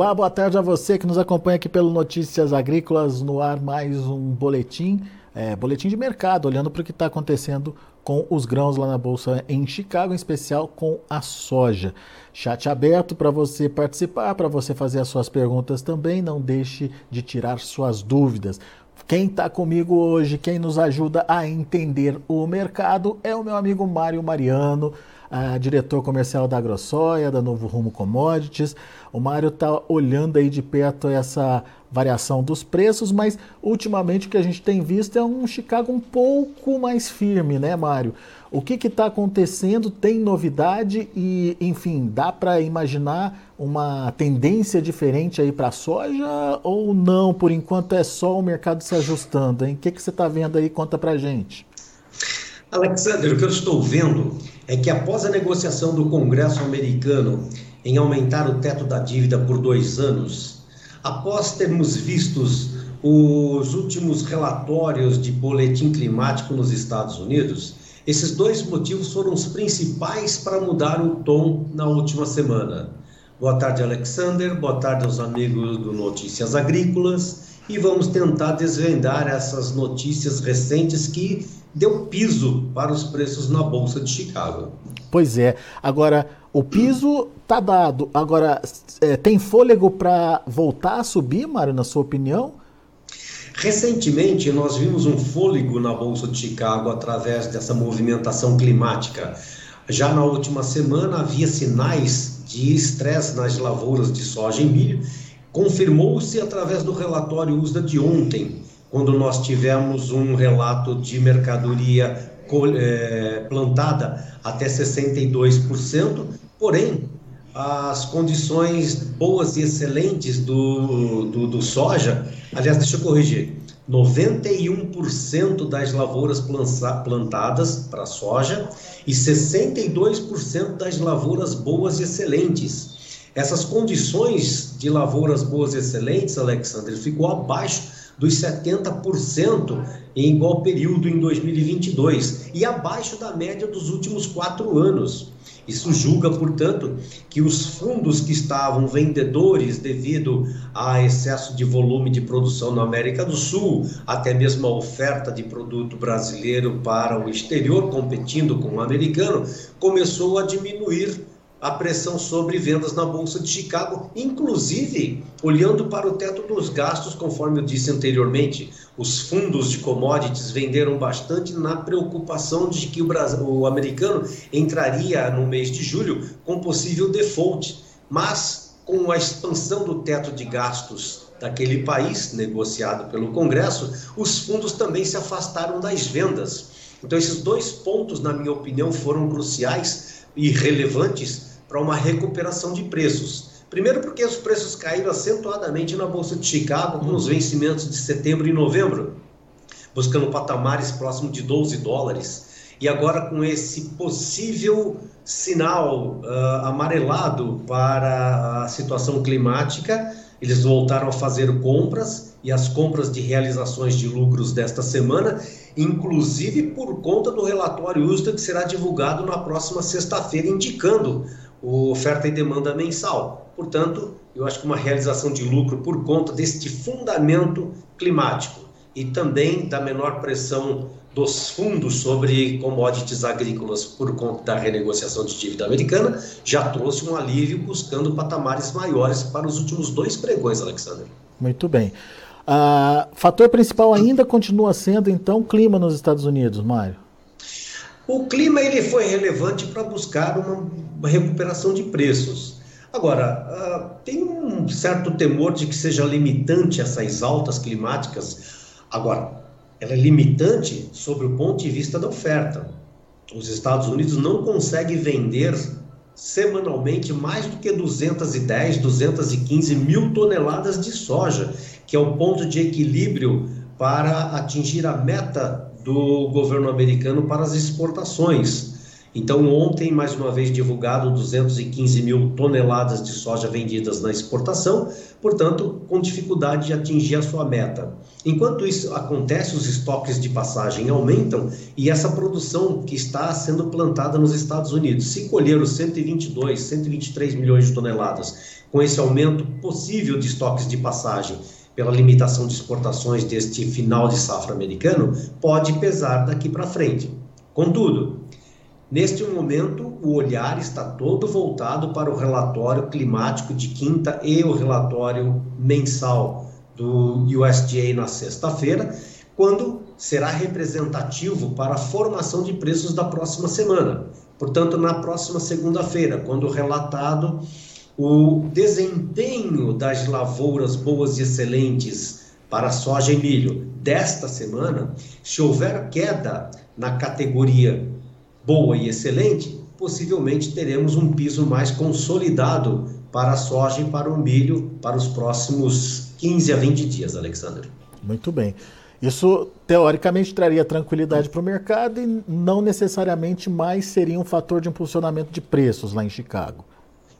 Olá, boa tarde a você que nos acompanha aqui pelo Notícias Agrícolas, no ar mais um boletim, é, boletim de mercado, olhando para o que está acontecendo com os grãos lá na Bolsa em Chicago, em especial com a soja. Chat aberto para você participar, para você fazer as suas perguntas também, não deixe de tirar suas dúvidas. Quem está comigo hoje, quem nos ajuda a entender o mercado é o meu amigo Mário Mariano, diretor comercial da AgroSoia, da Novo Rumo Commodities. O Mário está olhando aí de perto essa variação dos preços, mas ultimamente o que a gente tem visto é um Chicago um pouco mais firme, né, Mário? O que está acontecendo? Tem novidade e, enfim, dá para imaginar uma tendência diferente aí para a soja ou não? Por enquanto é só o mercado se ajustando, hein? O que, que você está vendo aí? Conta para gente. Alexander, o que eu estou vendo é que após a negociação do Congresso americano em aumentar o teto da dívida por dois anos, após termos vistos os últimos relatórios de boletim climático nos Estados Unidos, esses dois motivos foram os principais para mudar o tom na última semana. Boa tarde, Alexander. Boa tarde aos amigos do Notícias Agrícolas. E vamos tentar desvendar essas notícias recentes que deu piso para os preços na Bolsa de Chicago. Pois é. Agora, o piso está dado. Agora, é, tem fôlego para voltar a subir, Mário, na sua opinião? Recentemente, nós vimos um fôlego na Bolsa de Chicago através dessa movimentação climática. Já na última semana, havia sinais de estresse nas lavouras de soja e milho. Confirmou-se através do relatório USDA de ontem, quando nós tivemos um relato de mercadoria é, plantada até 62%, porém, as condições boas e excelentes do, do, do soja, aliás, deixa eu corrigir, 91% das lavouras plantadas para soja e 62% das lavouras boas e excelentes. Essas condições de lavouras boas e excelentes, Alexandre, ficou abaixo dos 70% em igual período em 2022 e abaixo da média dos últimos quatro anos. Isso julga, portanto, que os fundos que estavam vendedores devido a excesso de volume de produção na América do Sul, até mesmo a oferta de produto brasileiro para o exterior, competindo com o americano, começou a diminuir a pressão sobre vendas na Bolsa de Chicago, inclusive olhando para o teto dos gastos, conforme eu disse anteriormente. Os fundos de commodities venderam bastante na preocupação de que o, Brasil, o americano entraria no mês de julho com possível default, mas com a expansão do teto de gastos daquele país, negociado pelo Congresso, os fundos também se afastaram das vendas. Então, esses dois pontos, na minha opinião, foram cruciais e relevantes para uma recuperação de preços. Primeiro, porque os preços caíram acentuadamente na Bolsa de Chicago com os vencimentos de setembro e novembro, buscando patamares próximos de 12 dólares. E agora, com esse possível sinal uh, amarelado para a situação climática, eles voltaram a fazer compras e as compras de realizações de lucros desta semana, inclusive por conta do relatório USDA que será divulgado na próxima sexta-feira, indicando oferta e demanda mensal. Portanto, eu acho que uma realização de lucro por conta deste fundamento climático e também da menor pressão dos fundos sobre commodities agrícolas por conta da renegociação de dívida americana já trouxe um alívio buscando patamares maiores para os últimos dois pregões, Alexander. Muito bem. Uh, fator principal ainda continua sendo, então, o clima nos Estados Unidos, Mário. O clima ele foi relevante para buscar uma, uma, recuperação de preços. Agora, uh, tem um certo temor de que seja limitante essas altas climáticas. Agora, ela é limitante sobre o ponto de vista da oferta. Os Estados Unidos não conseguem vender semanalmente mais do que 210, 215 mil toneladas de soja, que é o ponto de equilíbrio para atingir a meta do governo americano para as exportações. Então, ontem, mais uma vez divulgado 215 mil toneladas de soja vendidas na exportação, portanto, com dificuldade de atingir a sua meta. Enquanto isso acontece, os estoques de passagem aumentam e essa produção que está sendo plantada nos Estados Unidos, se colher os 122, 123 milhões de toneladas com esse aumento possível de estoques de passagem pela limitação de exportações deste final de safra americano, pode pesar daqui para frente. Contudo, neste momento, o olhar está todo voltado para o relatório climático de quinta e o relatório mensal do USDA na sexta-feira, quando será representativo para a formação de preços da próxima semana. Portanto, na próxima segunda-feira, quando relatado o desempenho das lavouras boas e excelentes para soja e milho desta semana, se houver queda na categoria boa e excelente, possivelmente teremos um piso mais consolidado para a soja e para o milho para os próximos 15 a 20 dias, Alexander. Muito bem. Isso, teoricamente, traria tranquilidade para o mercado e não necessariamente mais seria um fator de impulsionamento de preços lá em Chicago.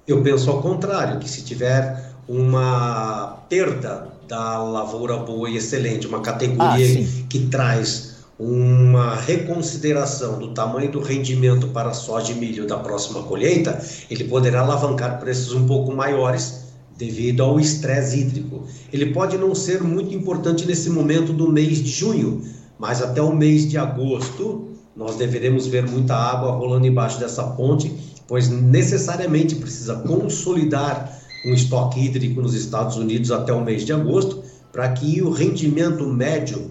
Eu penso ao contrário, que se tiver uma perda da lavoura boa e excelente, uma categoria ah, que traz uma reconsideração do tamanho do rendimento para soja e milho da próxima colheita, ele poderá alavancar preços um pouco maiores devido ao estresse hídrico. Ele pode não ser muito importante nesse momento do mês de junho, mas até o mês de agosto nós deveremos ver muita água rolando embaixo dessa ponte pois necessariamente precisa consolidar um estoque hídrico nos Estados Unidos até o mês de agosto, para que o rendimento médio,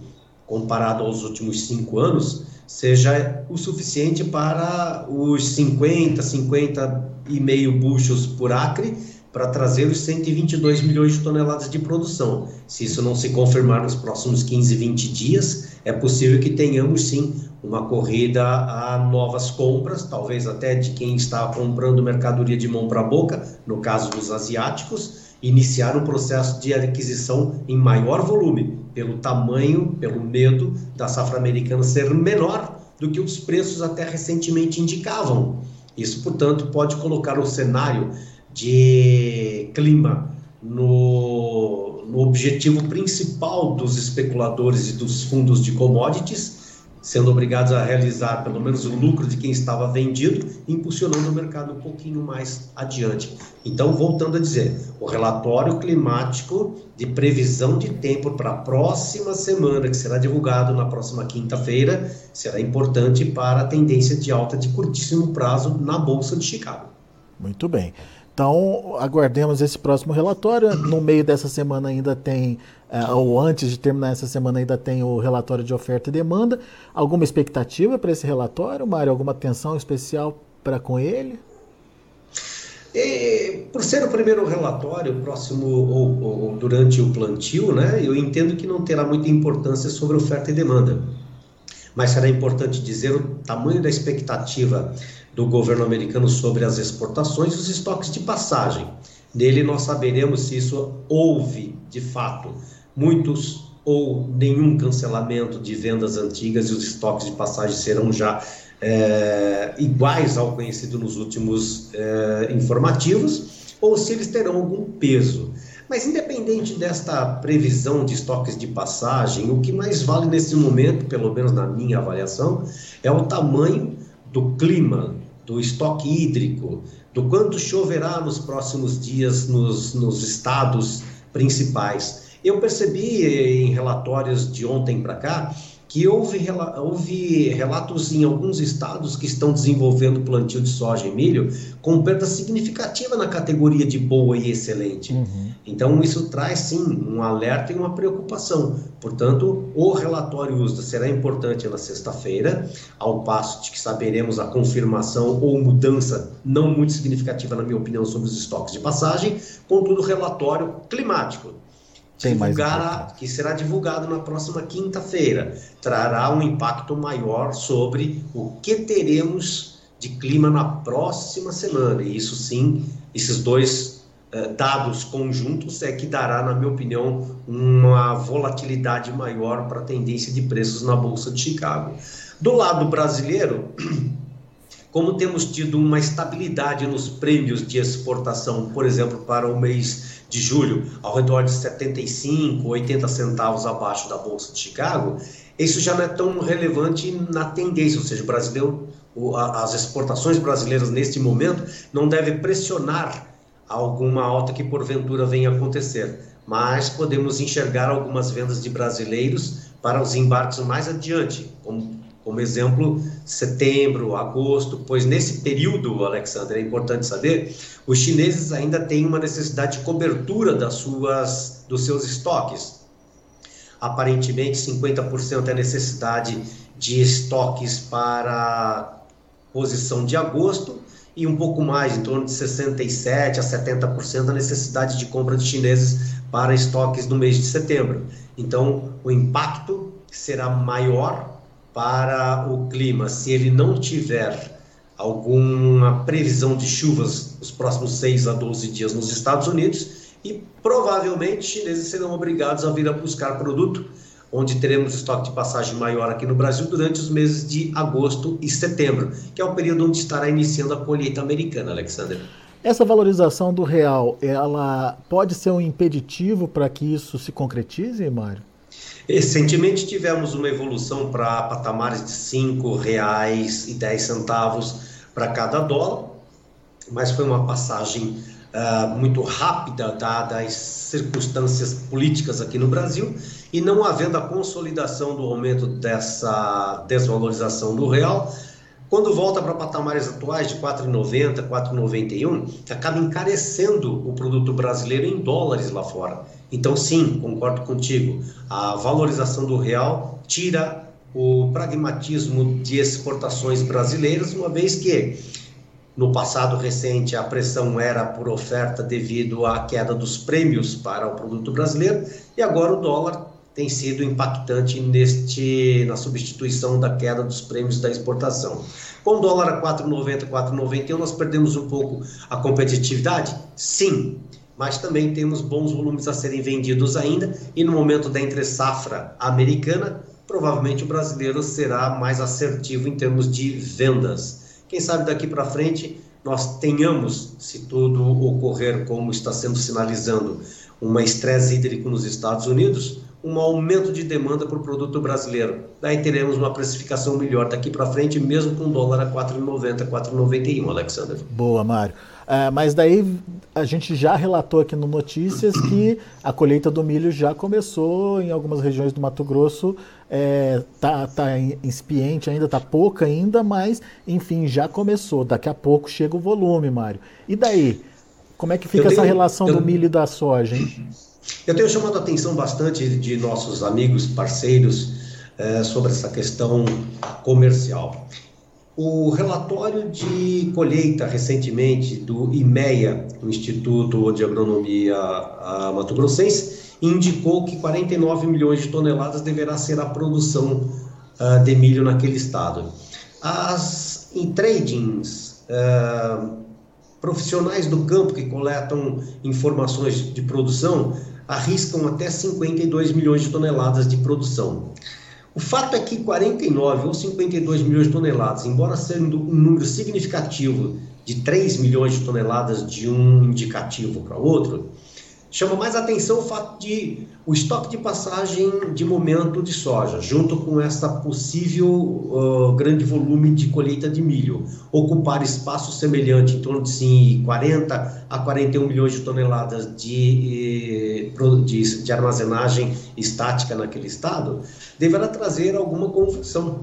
comparado aos últimos cinco anos, seja o suficiente para os 50, 50 e meio buchos por acre, para trazer os 122 milhões de toneladas de produção. Se isso não se confirmar nos próximos 15, 20 dias, é possível que tenhamos sim uma corrida a novas compras, talvez até de quem está comprando mercadoria de mão para boca, no caso dos asiáticos, iniciar um processo de aquisição em maior volume, pelo tamanho, pelo medo da safra americana ser menor do que os preços até recentemente indicavam. Isso, portanto, pode colocar o cenário de clima no, no objetivo principal dos especuladores e dos fundos de commodities, sendo obrigados a realizar pelo menos o lucro de quem estava vendido, impulsionando o mercado um pouquinho mais adiante. Então, voltando a dizer, o relatório climático de previsão de tempo para a próxima semana, que será divulgado na próxima quinta-feira, será importante para a tendência de alta de curtíssimo prazo na Bolsa de Chicago. Muito bem. Então, aguardemos esse próximo relatório. No meio dessa semana ainda tem, uh, ou antes de terminar essa semana, ainda tem o relatório de oferta e demanda. Alguma expectativa para esse relatório, Mário? Alguma atenção especial para com ele? E, por ser o primeiro relatório próximo ou, ou, durante o plantio, né, eu entendo que não terá muita importância sobre oferta e demanda. Mas será importante dizer o tamanho da expectativa do governo americano sobre as exportações e os estoques de passagem. Nele nós saberemos se isso houve, de fato, muitos ou nenhum cancelamento de vendas antigas e os estoques de passagem serão já é, iguais ao conhecido nos últimos é, informativos, ou se eles terão algum peso. Mas independente desta previsão de estoques de passagem, o que mais vale nesse momento, pelo menos na minha avaliação, é o tamanho do clima, do estoque hídrico, do quanto choverá nos próximos dias nos, nos estados principais. Eu percebi em relatórios de ontem para cá que houve, houve relatos em alguns estados que estão desenvolvendo plantio de soja e milho com perda significativa na categoria de boa e excelente. Uhum. Então, isso traz sim um alerta e uma preocupação. Portanto, o relatório USDA será importante na sexta-feira, ao passo de que saberemos a confirmação ou mudança não muito significativa, na minha opinião, sobre os estoques de passagem. Contudo, o relatório climático que será divulgado na próxima quinta-feira, trará um impacto maior sobre o que teremos de clima na próxima semana. E isso sim, esses dois eh, dados conjuntos é que dará, na minha opinião, uma volatilidade maior para a tendência de preços na Bolsa de Chicago. Do lado brasileiro, como temos tido uma estabilidade nos prêmios de exportação, por exemplo, para o mês de julho, ao redor de 75, 80 centavos abaixo da Bolsa de Chicago, isso já não é tão relevante na tendência, ou seja, o brasileiro, as exportações brasileiras neste momento não devem pressionar alguma alta que porventura venha acontecer. Mas podemos enxergar algumas vendas de brasileiros para os embarques mais adiante, como, como exemplo, setembro, agosto, pois nesse período, Alexandre, é importante saber, os chineses ainda têm uma necessidade de cobertura das suas, dos seus estoques. Aparentemente, 50% é necessidade de estoques para posição de agosto e um pouco mais, em torno de 67 a 70% a necessidade de compra de chineses para estoques no mês de setembro. Então, o impacto será maior para o clima se ele não tiver alguma previsão de chuvas nos próximos 6 a 12 dias nos Estados Unidos e provavelmente chineses serão obrigados a vir a buscar produto onde teremos estoque de passagem maior aqui no Brasil durante os meses de agosto e setembro, que é o período onde estará iniciando a colheita americana, Alexander. Essa valorização do real, ela pode ser um impeditivo para que isso se concretize, Mário? Recentemente tivemos uma evolução para patamares de R$ 5,10 para cada dólar, mas foi uma passagem uh, muito rápida, dadas as circunstâncias políticas aqui no Brasil, e não havendo a consolidação do aumento dessa desvalorização do real, quando volta para patamares atuais de 4,90, 4,91, acaba encarecendo o produto brasileiro em dólares lá fora. Então, sim, concordo contigo. A valorização do real tira o pragmatismo de exportações brasileiras, uma vez que no passado recente, a pressão era por oferta devido à queda dos prêmios para o produto brasileiro e agora o dólar tem sido impactante neste na substituição da queda dos prêmios da exportação. Com o dólar a 4,90, 4,91, nós perdemos um pouco a competitividade? Sim, mas também temos bons volumes a serem vendidos ainda e no momento da entre safra americana, provavelmente o brasileiro será mais assertivo em termos de vendas. Quem sabe daqui para frente nós tenhamos, se tudo ocorrer como está sendo sinalizando, uma estresse hídrico nos Estados Unidos, um aumento de demanda para o produto brasileiro. Daí teremos uma precificação melhor daqui para frente, mesmo com o dólar a 4,90, 4,91, Alexander. Boa, Mário. É, mas daí a gente já relatou aqui no Notícias que a colheita do milho já começou em algumas regiões do Mato Grosso. É, tá, tá incipiente ainda, tá pouca ainda, mas enfim, já começou. Daqui a pouco chega o volume, Mário. E daí? Como é que fica tenho, essa relação eu, do milho e da soja, hein? Eu tenho chamado a atenção bastante de nossos amigos, parceiros, é, sobre essa questão comercial. O relatório de colheita recentemente do IMEA, Instituto de Agronomia Mato Grossense, indicou que 49 milhões de toneladas deverá ser a produção uh, de milho naquele estado. As em tradings, uh, profissionais do campo que coletam informações de produção arriscam até 52 milhões de toneladas de produção. O fato é que 49 ou 52 milhões de toneladas, embora sendo um número significativo de 3 milhões de toneladas de um indicativo para outro, Chama mais atenção o fato de o estoque de passagem de momento de soja, junto com essa possível uh, grande volume de colheita de milho, ocupar espaço semelhante, em torno de sim, 40 a 41 milhões de toneladas de, eh, de, de armazenagem estática naquele estado, deverá trazer alguma confusão.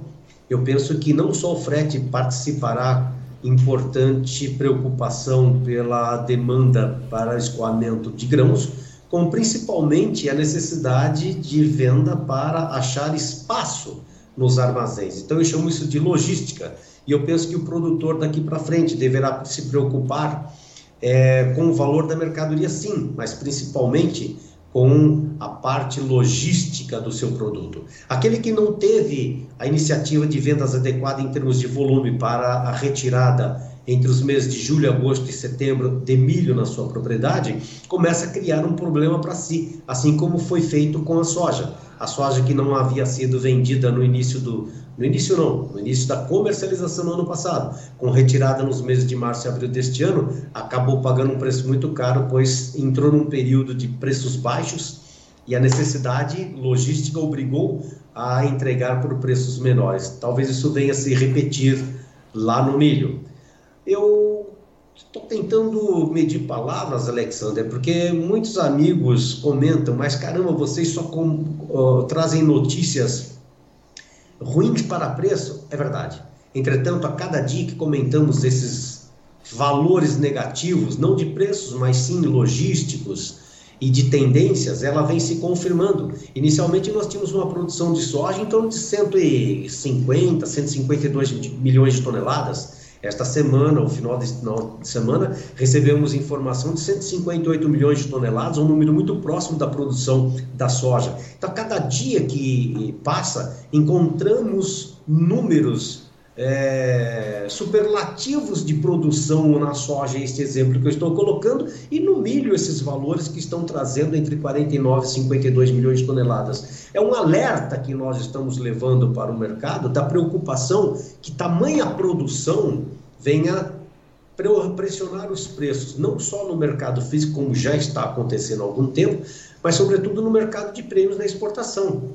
Eu penso que não só o frete participará importante preocupação pela demanda para escoamento de grãos, como principalmente a necessidade de venda para achar espaço nos armazéns. Então eu chamo isso de logística e eu penso que o produtor daqui para frente deverá se preocupar é, com o valor da mercadoria, sim, mas principalmente com a parte logística do seu produto. Aquele que não teve a iniciativa de vendas adequada em termos de volume para a retirada entre os meses de julho, agosto e setembro de milho na sua propriedade, começa a criar um problema para si, assim como foi feito com a soja. A soja que não havia sido vendida no início do, no início não, no início da comercialização no ano passado, com retirada nos meses de março e abril deste ano, acabou pagando um preço muito caro, pois entrou num período de preços baixos e a necessidade logística obrigou a entregar por preços menores. Talvez isso venha a se repetir lá no milho. Eu Estou tentando medir palavras, Alexander, porque muitos amigos comentam, mas caramba, vocês só com, uh, trazem notícias ruins para preço. É verdade. Entretanto, a cada dia que comentamos esses valores negativos, não de preços, mas sim logísticos e de tendências, ela vem se confirmando. Inicialmente, nós tínhamos uma produção de soja em torno de 150, 152 milhões de toneladas. Esta semana, o final de, final de semana, recebemos informação de 158 milhões de toneladas, um número muito próximo da produção da soja. Então, cada dia que passa, encontramos números é, superlativos de produção na soja, este exemplo que eu estou colocando, e no milho, esses valores que estão trazendo entre 49 e 52 milhões de toneladas. É um alerta que nós estamos levando para o mercado da preocupação que tamanha produção venha pressionar os preços, não só no mercado físico, como já está acontecendo há algum tempo, mas sobretudo no mercado de prêmios na exportação.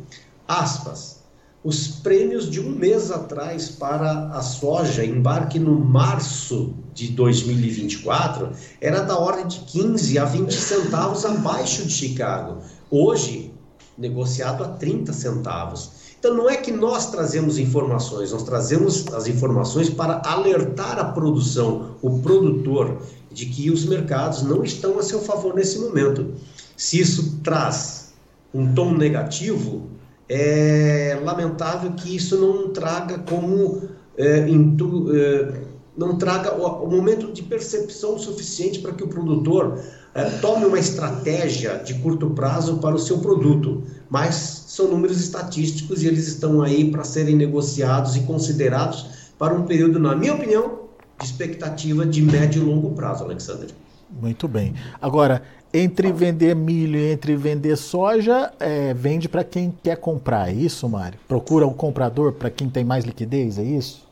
Aspas os prêmios de um mês atrás para a soja, embarque no março de 2024, era da ordem de 15 a 20 centavos abaixo de Chicago. Hoje, negociado a 30 centavos. Então, não é que nós trazemos informações, nós trazemos as informações para alertar a produção, o produtor, de que os mercados não estão a seu favor nesse momento. Se isso traz um tom negativo, é lamentável que isso não traga como é, é, não traga o, o, momento de percepção suficiente para que o produtor é, tome uma estratégia de curto prazo para o seu produto. Mas são números estatísticos e eles estão aí para serem negociados e considerados para um período, na minha opinião, de expectativa de médio e longo prazo, Alexandre. Muito bem. Agora, entre vender milho e entre vender soja, é, vende para quem quer comprar, é isso, Mário? Procura o comprador para quem tem mais liquidez, é isso?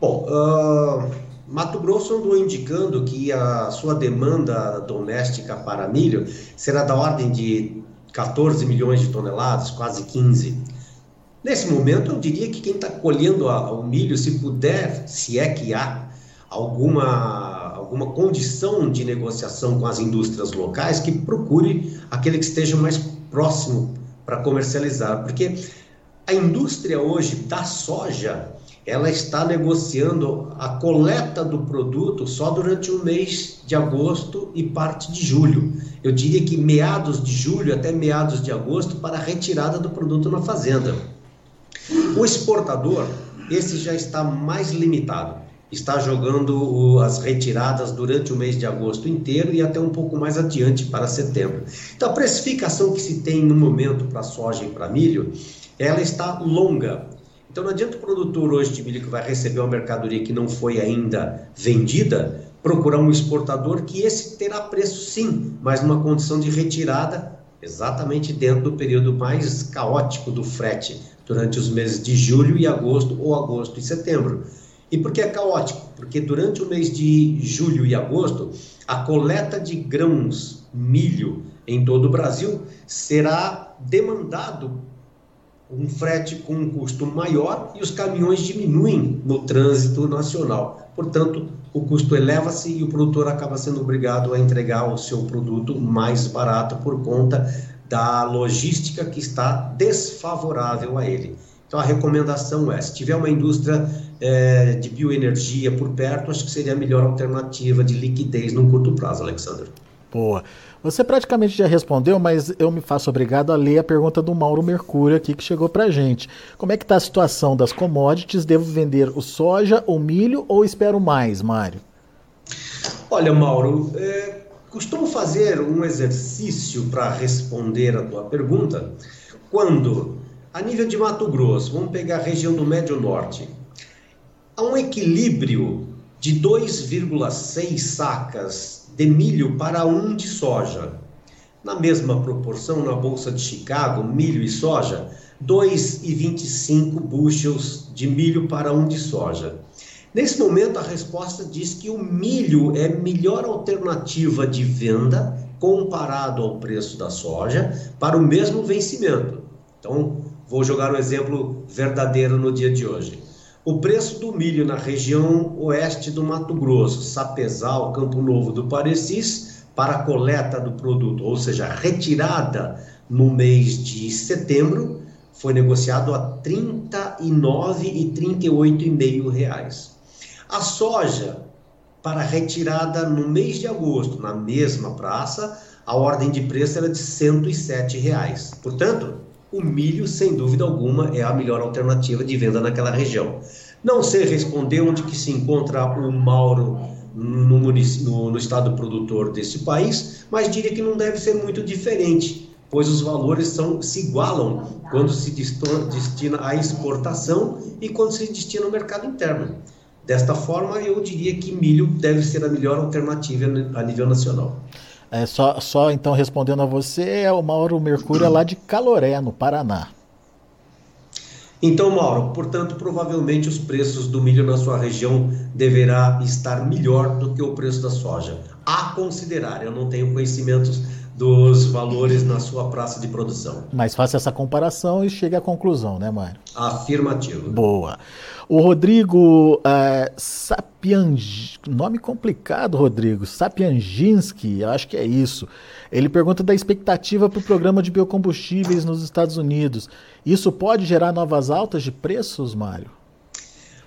Bom, uh, Mato Grosso andou indicando que a sua demanda doméstica para milho será da ordem de 14 milhões de toneladas, quase 15. Nesse momento, eu diria que quem está colhendo a, o milho, se puder, se é que há alguma alguma condição de negociação com as indústrias locais, que procure aquele que esteja mais próximo para comercializar, porque a indústria hoje da soja ela está negociando a coleta do produto só durante o mês de agosto e parte de julho. Eu diria que meados de julho até meados de agosto para a retirada do produto na fazenda. O exportador, esse já está mais limitado está jogando as retiradas durante o mês de agosto inteiro e até um pouco mais adiante para setembro. Então, a precificação que se tem no momento para soja e para milho, ela está longa. Então, não adianta o produtor hoje de milho que vai receber uma mercadoria que não foi ainda vendida, procurar um exportador que esse terá preço sim, mas numa condição de retirada exatamente dentro do período mais caótico do frete, durante os meses de julho e agosto ou agosto e setembro. E por que é caótico? Porque durante o mês de julho e agosto, a coleta de grãos, milho em todo o Brasil será demandado um frete com um custo maior e os caminhões diminuem no trânsito nacional. Portanto, o custo eleva-se e o produtor acaba sendo obrigado a entregar o seu produto mais barato por conta da logística que está desfavorável a ele. Então, a recomendação é: se tiver uma indústria é, de bioenergia por perto, acho que seria a melhor alternativa de liquidez num curto prazo, Alexandre. Boa. Você praticamente já respondeu, mas eu me faço obrigado a ler a pergunta do Mauro Mercúrio aqui que chegou para gente. Como é que está a situação das commodities? Devo vender o soja, o milho ou espero mais, Mário? Olha, Mauro, é, costumo fazer um exercício para responder a tua pergunta quando, a nível de Mato Grosso, vamos pegar a região do Médio Norte, há um equilíbrio de 2,6 sacas de milho para um de soja. Na mesma proporção, na Bolsa de Chicago, milho e soja, 2,25 bushels de milho para um de soja. Nesse momento, a resposta diz que o milho é melhor alternativa de venda comparado ao preço da soja para o mesmo vencimento. Então, vou jogar um exemplo verdadeiro no dia de hoje. O preço do milho na região oeste do Mato Grosso, Sapezal, Campo Novo do Parecis, para coleta do produto, ou seja, retirada no mês de setembro, foi negociado a R$ 39 e 38,5 reais. A soja para retirada no mês de agosto, na mesma praça, a ordem de preço era de 107 reais. Portanto, o milho, sem dúvida alguma, é a melhor alternativa de venda naquela região. Não sei responder onde que se encontra o Mauro no, no, no estado produtor desse país, mas diria que não deve ser muito diferente, pois os valores são, se igualam quando se destina à exportação e quando se destina ao mercado interno. Desta forma, eu diria que milho deve ser a melhor alternativa a nível nacional. É, só, só então respondendo a você, é o Mauro Mercúrio é lá de Caloré, no Paraná. Então, Mauro, portanto, provavelmente os preços do milho na sua região deverá estar melhor do que o preço da soja. A considerar, eu não tenho conhecimentos dos valores na sua praça de produção. Mas faça essa comparação e chegue à conclusão, né, Mário? Afirmativo. Boa. O Rodrigo é, nome complicado, Rodrigo, Sapianginski, acho que é isso. Ele pergunta da expectativa para o programa de biocombustíveis nos Estados Unidos. Isso pode gerar novas altas de preços, Mário?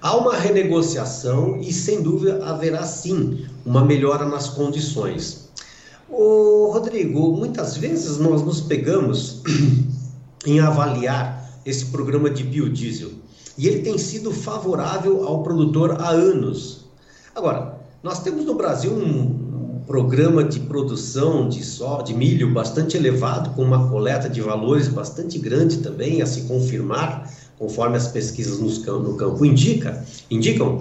Há uma renegociação e, sem dúvida, haverá sim uma melhora nas condições. Ô, Rodrigo, muitas vezes nós nos pegamos em avaliar esse programa de biodiesel e ele tem sido favorável ao produtor há anos. Agora, nós temos no Brasil um programa de produção de, só, de milho bastante elevado, com uma coleta de valores bastante grande também, a se confirmar, conforme as pesquisas no campo indica, indicam.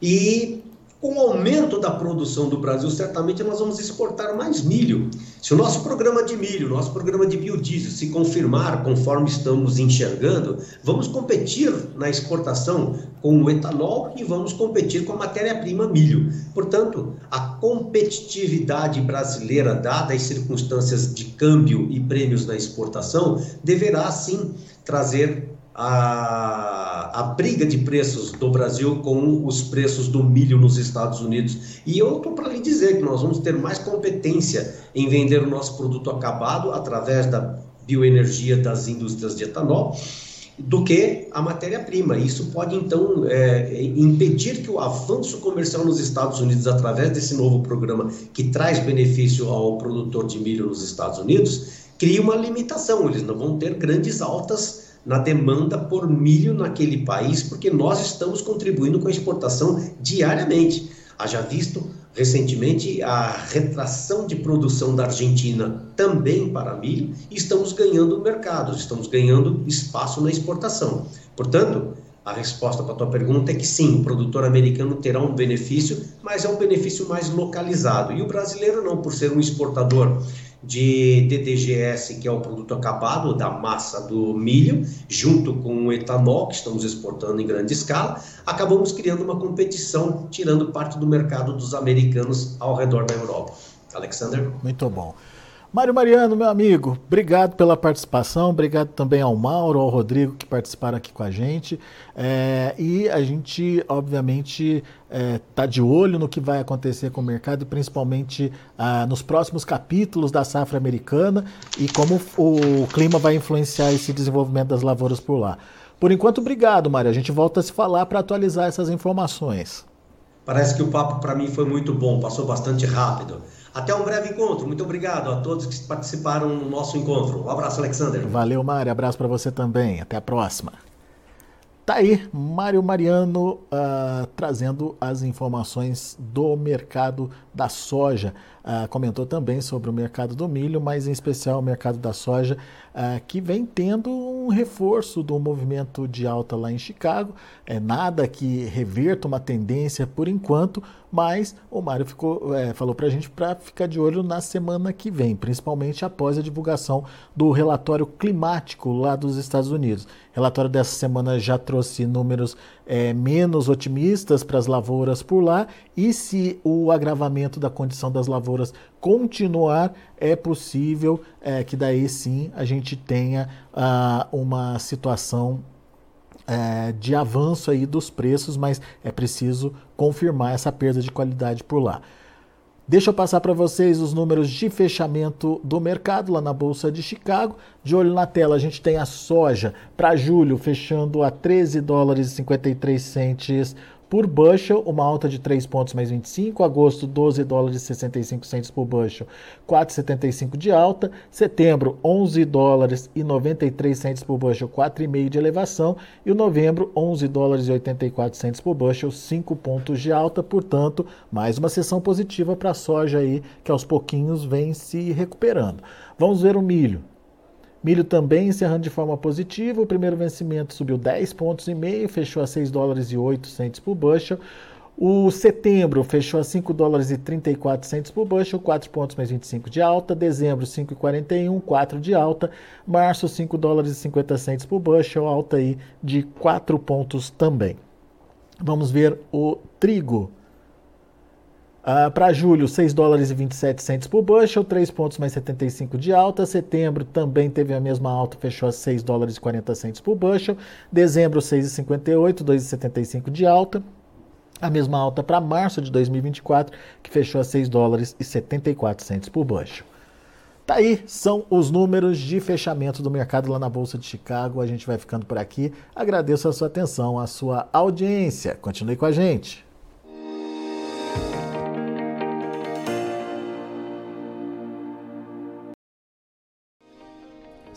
E com o aumento da produção do Brasil, certamente nós vamos exportar mais milho. Se o nosso programa de milho, nosso programa de biodiesel se confirmar conforme estamos enxergando, vamos competir na exportação com o etanol e vamos competir com a matéria-prima milho. Portanto, a competitividade brasileira, dadas as circunstâncias de câmbio e prêmios na exportação, deverá sim trazer a, a briga de preços do Brasil com os preços do milho nos Estados Unidos. E eu estou para lhe dizer que nós vamos ter mais competência em vender o nosso produto acabado através da bioenergia das indústrias de etanol do que a matéria-prima. Isso pode, então, é, impedir que o avanço comercial nos Estados Unidos, através desse novo programa que traz benefício ao produtor de milho nos Estados Unidos, crie uma limitação. Eles não vão ter grandes altas na demanda por milho naquele país, porque nós estamos contribuindo com a exportação diariamente. Haja visto recentemente a retração de produção da Argentina também para milho e estamos ganhando mercados, estamos ganhando espaço na exportação. Portanto, a resposta para a tua pergunta é que sim, o produtor americano terá um benefício, mas é um benefício mais localizado. E o brasileiro não, por ser um exportador de DDGS, que é o produto acabado da massa do milho, junto com o etanol, que estamos exportando em grande escala, acabamos criando uma competição, tirando parte do mercado dos americanos ao redor da Europa. Alexander? Muito bom. Mário Mariano, meu amigo, obrigado pela participação, obrigado também ao Mauro, ao Rodrigo que participaram aqui com a gente. É, e a gente, obviamente, está é, tá de olho no que vai acontecer com o mercado, principalmente ah, nos próximos capítulos da safra americana e como o clima vai influenciar esse desenvolvimento das lavouras por lá. Por enquanto, obrigado, Mário. A gente volta a se falar para atualizar essas informações. Parece que o papo para mim foi muito bom, passou bastante rápido. Até um breve encontro. Muito obrigado a todos que participaram no nosso encontro. Um abraço, Alexander. Valeu, Mário. Abraço para você também. Até a próxima. Tá aí, Mário Mariano uh, trazendo as informações do mercado da soja. Uh, comentou também sobre o mercado do milho, mas em especial o mercado da soja, uh, que vem tendo um reforço do movimento de alta lá em Chicago. É nada que reverta uma tendência por enquanto, mas o Mário ficou, é, falou para a gente para ficar de olho na semana que vem, principalmente após a divulgação do relatório climático lá dos Estados Unidos. O relatório dessa semana já trouxe números é, menos otimistas para as lavouras por lá, e se o agravamento da condição das lavouras continuar, é possível é, que daí sim a gente tenha ah, uma situação é, de avanço aí dos preços, mas é preciso confirmar essa perda de qualidade por lá. Deixa eu passar para vocês os números de fechamento do mercado lá na Bolsa de Chicago. De olho na tela, a gente tem a soja para julho fechando a 13 dólares e 53 centes por bushel, uma alta de 3 pontos mais 25. Agosto, 12 dólares e 65 centos por bushel, 4,75 de alta. Setembro, 11 dólares e 93 centos por bushel, 4,5 de elevação. E o novembro, 11 dólares e 84 centos por bushel, 5 pontos de alta. Portanto, mais uma sessão positiva para a soja aí, que aos pouquinhos vem se recuperando. Vamos ver o milho. Milho também encerrando de forma positiva. O primeiro vencimento subiu 10 pontos e meio, fechou a 6 dólares e 8 centos por bushel. O setembro fechou a 5 dólares e 34 centos por bushel, 4 pontos mais 25 de alta. Dezembro, 5,41, 4 de alta. Março, 5 dólares e 50 centos por bushel, alta aí de 4 pontos também. Vamos ver o trigo. Uh, Para julho, 6 dólares e 27 centos por bushel, 3 pontos mais 75 de alta. Setembro também teve a mesma alta, fechou a 6 dólares e 40 centos por bushel. Dezembro, 6,58, 2,75 de alta. A mesma alta para março de 2024, que fechou a 6 dólares e 74 centos por bushel. Tá aí, são os números de fechamento do mercado lá na Bolsa de Chicago. A gente vai ficando por aqui. Agradeço a sua atenção, a sua audiência. Continue com a gente.